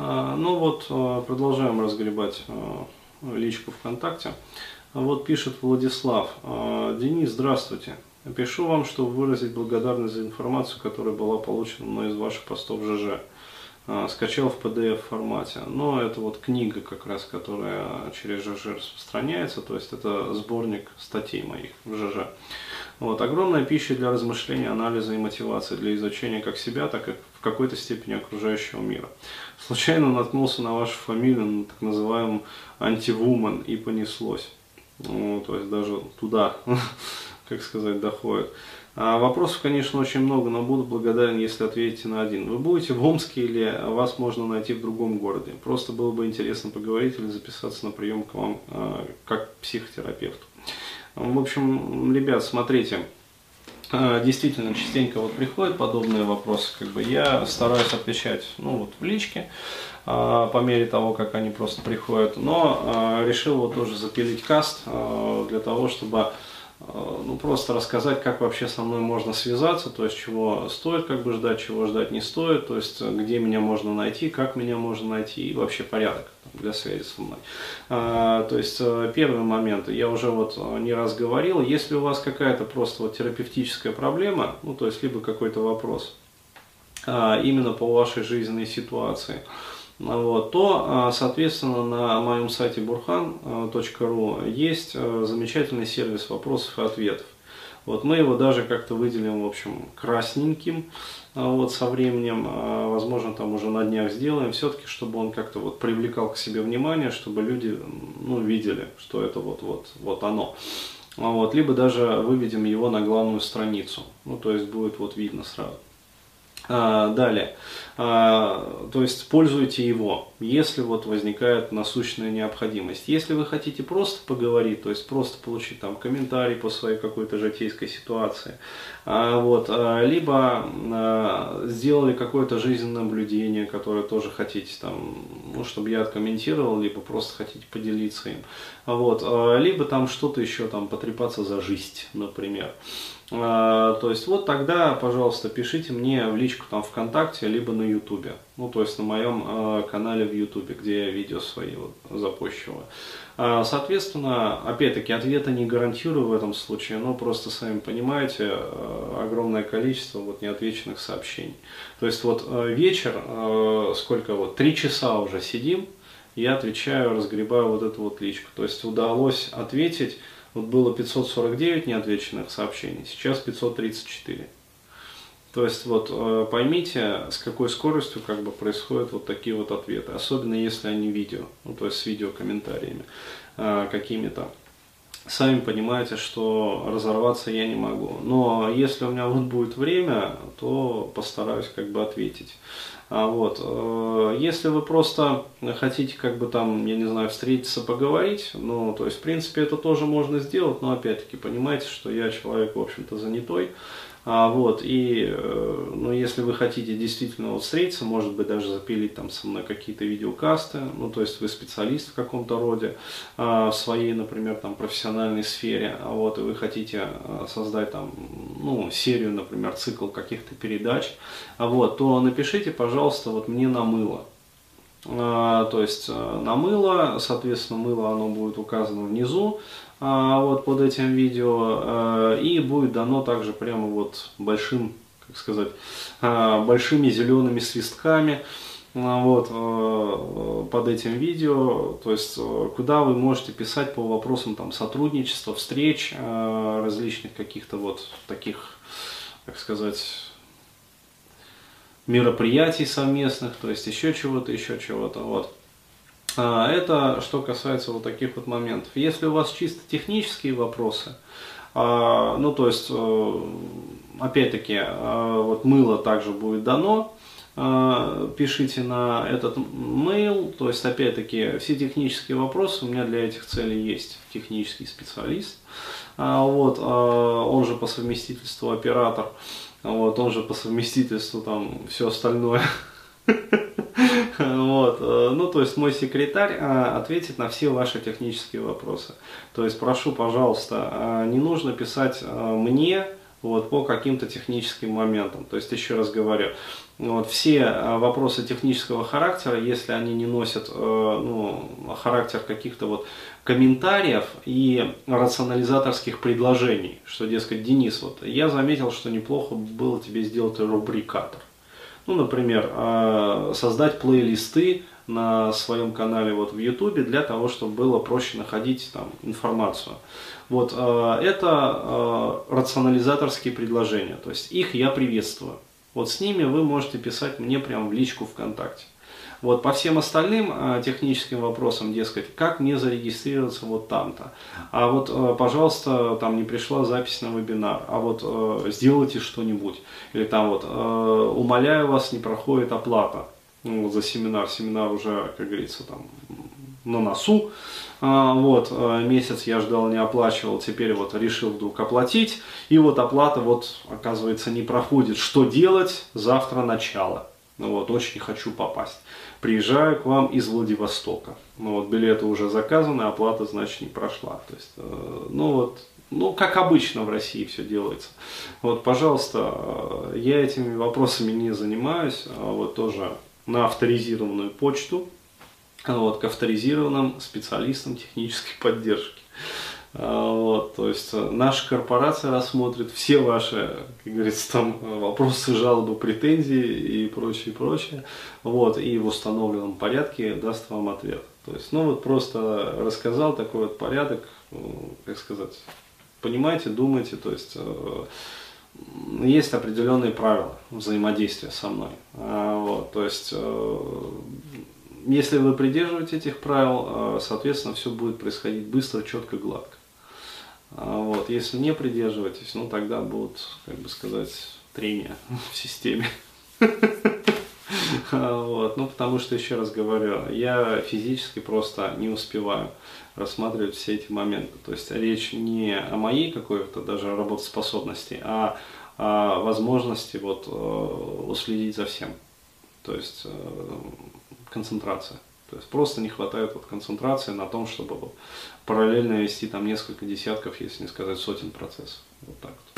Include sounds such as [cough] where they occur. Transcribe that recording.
А, ну вот, а, продолжаем разгребать а, личку ВКонтакте. Вот пишет Владислав. Денис, здравствуйте. Пишу вам, чтобы выразить благодарность за информацию, которая была получена мной из ваших постов в ЖЖ. Скачал в PDF формате. Но это вот книга как раз, которая через ЖЖ распространяется, то есть это сборник статей моих в ЖЖ. Вот, огромная пища для размышления, анализа и мотивации, для изучения как себя, так и в какой-то степени окружающего мира. Случайно наткнулся на вашу фамилию, на так называемый антивумен, и понеслось. Ну, то есть даже туда, [laughs] как сказать, доходит. А вопросов, конечно, очень много, но буду благодарен, если ответите на один. Вы будете в Омске или вас можно найти в другом городе? Просто было бы интересно поговорить или записаться на прием к вам а, как психотерапевту. В общем, ребят, смотрите, а, действительно частенько вот приходят подобные вопросы, как бы я стараюсь отвечать, ну вот в личке, а, по мере того, как они просто приходят, но а, решил вот тоже запилить каст для того, чтобы ну, просто рассказать, как вообще со мной можно связаться, то есть чего стоит как бы ждать, чего ждать не стоит, то есть где меня можно найти, как меня можно найти и вообще порядок для связи со мной. А, то есть э, первый момент, я уже вот э, не раз говорил, если у вас какая-то просто вот терапевтическая проблема, ну то есть либо какой-то вопрос, а, именно по вашей жизненной ситуации, вот, то, а, соответственно, на моем сайте burhan.ru есть а, замечательный сервис вопросов и ответов. Вот мы его даже как-то выделим, в общем, красненьким а, вот со временем, возможно, там уже на днях сделаем, все-таки, чтобы он как-то вот привлекал к себе внимание, чтобы люди, ну, видели, что это вот, вот, вот оно. Вот, либо даже выведем его на главную страницу, ну, то есть будет вот видно сразу. А, далее, а, то есть пользуйте его, если вот возникает насущная необходимость. Если вы хотите просто поговорить, то есть просто получить там комментарий по своей какой-то житейской ситуации, а, вот, либо сделали какое-то жизненное наблюдение, которое тоже хотите там, ну, чтобы я откомментировал, либо просто хотите поделиться им, вот, либо там что-то еще там потрепаться за жизнь, например. А, то есть вот тогда, пожалуйста, пишите мне в личку там ВКонтакте, либо на Ютубе. Ну, то есть на моем э, канале в Ютубе, где я видео свои вот запущиваю. А, соответственно, опять-таки, ответа не гарантирую в этом случае, но просто, сами понимаете, огромное количество вот неотвеченных сообщений. То есть вот вечер, сколько вот, три часа уже сидим, я отвечаю, разгребаю вот эту вот личку. То есть удалось ответить вот было 549 неотвеченных сообщений, сейчас 534. То есть вот э, поймите, с какой скоростью как бы происходят вот такие вот ответы, особенно если они видео, ну то есть с видеокомментариями э, какими-то. Сами понимаете, что разорваться я не могу. Но если у меня вот будет время, то постараюсь как бы ответить. А вот, э, если вы просто хотите как бы там, я не знаю, встретиться, поговорить, ну, то есть, в принципе, это тоже можно сделать, но опять-таки, понимаете, что я человек, в общем-то, занятой, а, вот, и, э, ну, если вы хотите действительно вот встретиться, может быть, даже запилить там со мной какие-то видеокасты, ну, то есть вы специалист в каком-то роде, а, в своей, например, там, профессиональной сфере, а вот, и вы хотите а, создать там, ну, серию, например, цикл каких-то передач, а вот, то напишите, пожалуйста, вот мне на мыло. А, то есть э, на мыло, соответственно, мыло оно будет указано внизу, а, вот под этим видео а, и будет дано также прямо вот большим, как сказать, а, большими зелеными свистками вот, под этим видео, то есть куда вы можете писать по вопросам там, сотрудничества, встреч, различных каких-то вот таких, как сказать, мероприятий совместных, то есть еще чего-то, еще чего-то. Вот. А, это что касается вот таких вот моментов. Если у вас чисто технические вопросы, а, ну то есть, э, опять-таки, а, вот мыло также будет дано, пишите на этот mail, то есть опять-таки все технические вопросы у меня для этих целей есть технический специалист, вот, он же по совместительству оператор, вот, он же по совместительству там все остальное. [laughs] Вот. Э, ну, то есть мой секретарь э, ответит на все ваши технические вопросы. То есть прошу, пожалуйста, э, не нужно писать мне вот, по каким-то техническим моментам. То есть, еще раз говорю, вот, все а, вопросы технического характера, если они не носят э, ну, характер каких-то вот комментариев и рационализаторских предложений, что, дескать, Денис, вот я заметил, что неплохо было тебе сделать рубрикатор. Ну, например, э, создать плейлисты на своем канале вот в YouTube для того, чтобы было проще находить там информацию. Вот э, это э, рационализаторские предложения, то есть их я приветствую. Вот с ними вы можете писать мне прямо в личку ВКонтакте. Вот по всем остальным э, техническим вопросам, дескать, как мне зарегистрироваться вот там-то. А вот, э, пожалуйста, там не пришла запись на вебинар, а вот э, сделайте что-нибудь. Или там вот, э, умоляю вас, не проходит оплата ну, за семинар. Семинар уже, как говорится, там на носу. А, вот, э, месяц я ждал, не оплачивал, теперь вот решил вдруг оплатить. И вот оплата вот, оказывается, не проходит. Что делать? Завтра начало. Ну вот, очень хочу попасть. Приезжаю к вам из Владивостока. Ну вот, билеты уже заказаны, оплата, значит, не прошла. То есть, э, ну вот, ну, как обычно в России все делается. Вот, пожалуйста, э, я этими вопросами не занимаюсь. А вот тоже на авторизированную почту вот, к авторизированным специалистам технической [laughs] поддержки. А, вот, то есть э, наша корпорация рассмотрит все ваши, как говорится, там вопросы, жалобы, претензии и прочее, прочее. Вот, и в установленном порядке даст вам ответ. То есть, ну вот просто рассказал такой вот порядок, как сказать, понимаете, думайте, то есть э, есть определенные правила взаимодействия со мной. А, вот, то есть, э, если вы придерживаетесь этих правил, э, соответственно, все будет происходить быстро, четко, гладко. А, вот, если не придерживаетесь, ну тогда будут, как бы сказать, трения [laughs] в системе. [laughs] Потому что, еще раз говорю, я физически просто не успеваю рассматривать все эти моменты. То есть речь не о моей какой-то даже работоспособности, а о возможности вот, э, уследить за всем. То есть э, концентрация. То есть просто не хватает вот концентрации на том, чтобы параллельно вести там несколько десятков, если не сказать сотен процессов. Вот так вот.